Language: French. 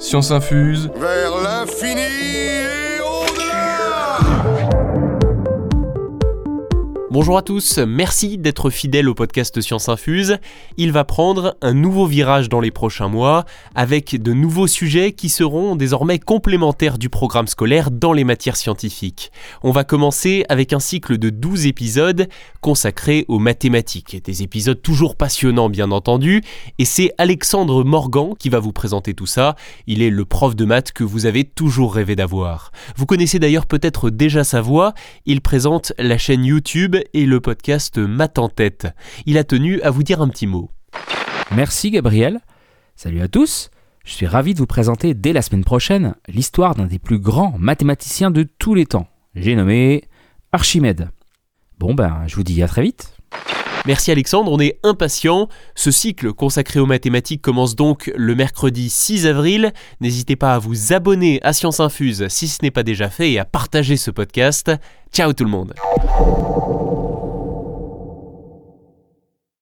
Science infuse. Vers l'infini Bonjour à tous, merci d'être fidèles au podcast Science Infuse. Il va prendre un nouveau virage dans les prochains mois avec de nouveaux sujets qui seront désormais complémentaires du programme scolaire dans les matières scientifiques. On va commencer avec un cycle de 12 épisodes consacrés aux mathématiques. Des épisodes toujours passionnants bien entendu et c'est Alexandre Morgan qui va vous présenter tout ça. Il est le prof de maths que vous avez toujours rêvé d'avoir. Vous connaissez d'ailleurs peut-être déjà sa voix, il présente la chaîne YouTube et le podcast Math en tête. Il a tenu à vous dire un petit mot. Merci Gabriel. Salut à tous. Je suis ravi de vous présenter dès la semaine prochaine l'histoire d'un des plus grands mathématiciens de tous les temps. J'ai nommé Archimède. Bon ben, je vous dis à très vite. Merci Alexandre, on est impatients. Ce cycle consacré aux mathématiques commence donc le mercredi 6 avril. N'hésitez pas à vous abonner à Science Infuse si ce n'est pas déjà fait et à partager ce podcast. Ciao tout le monde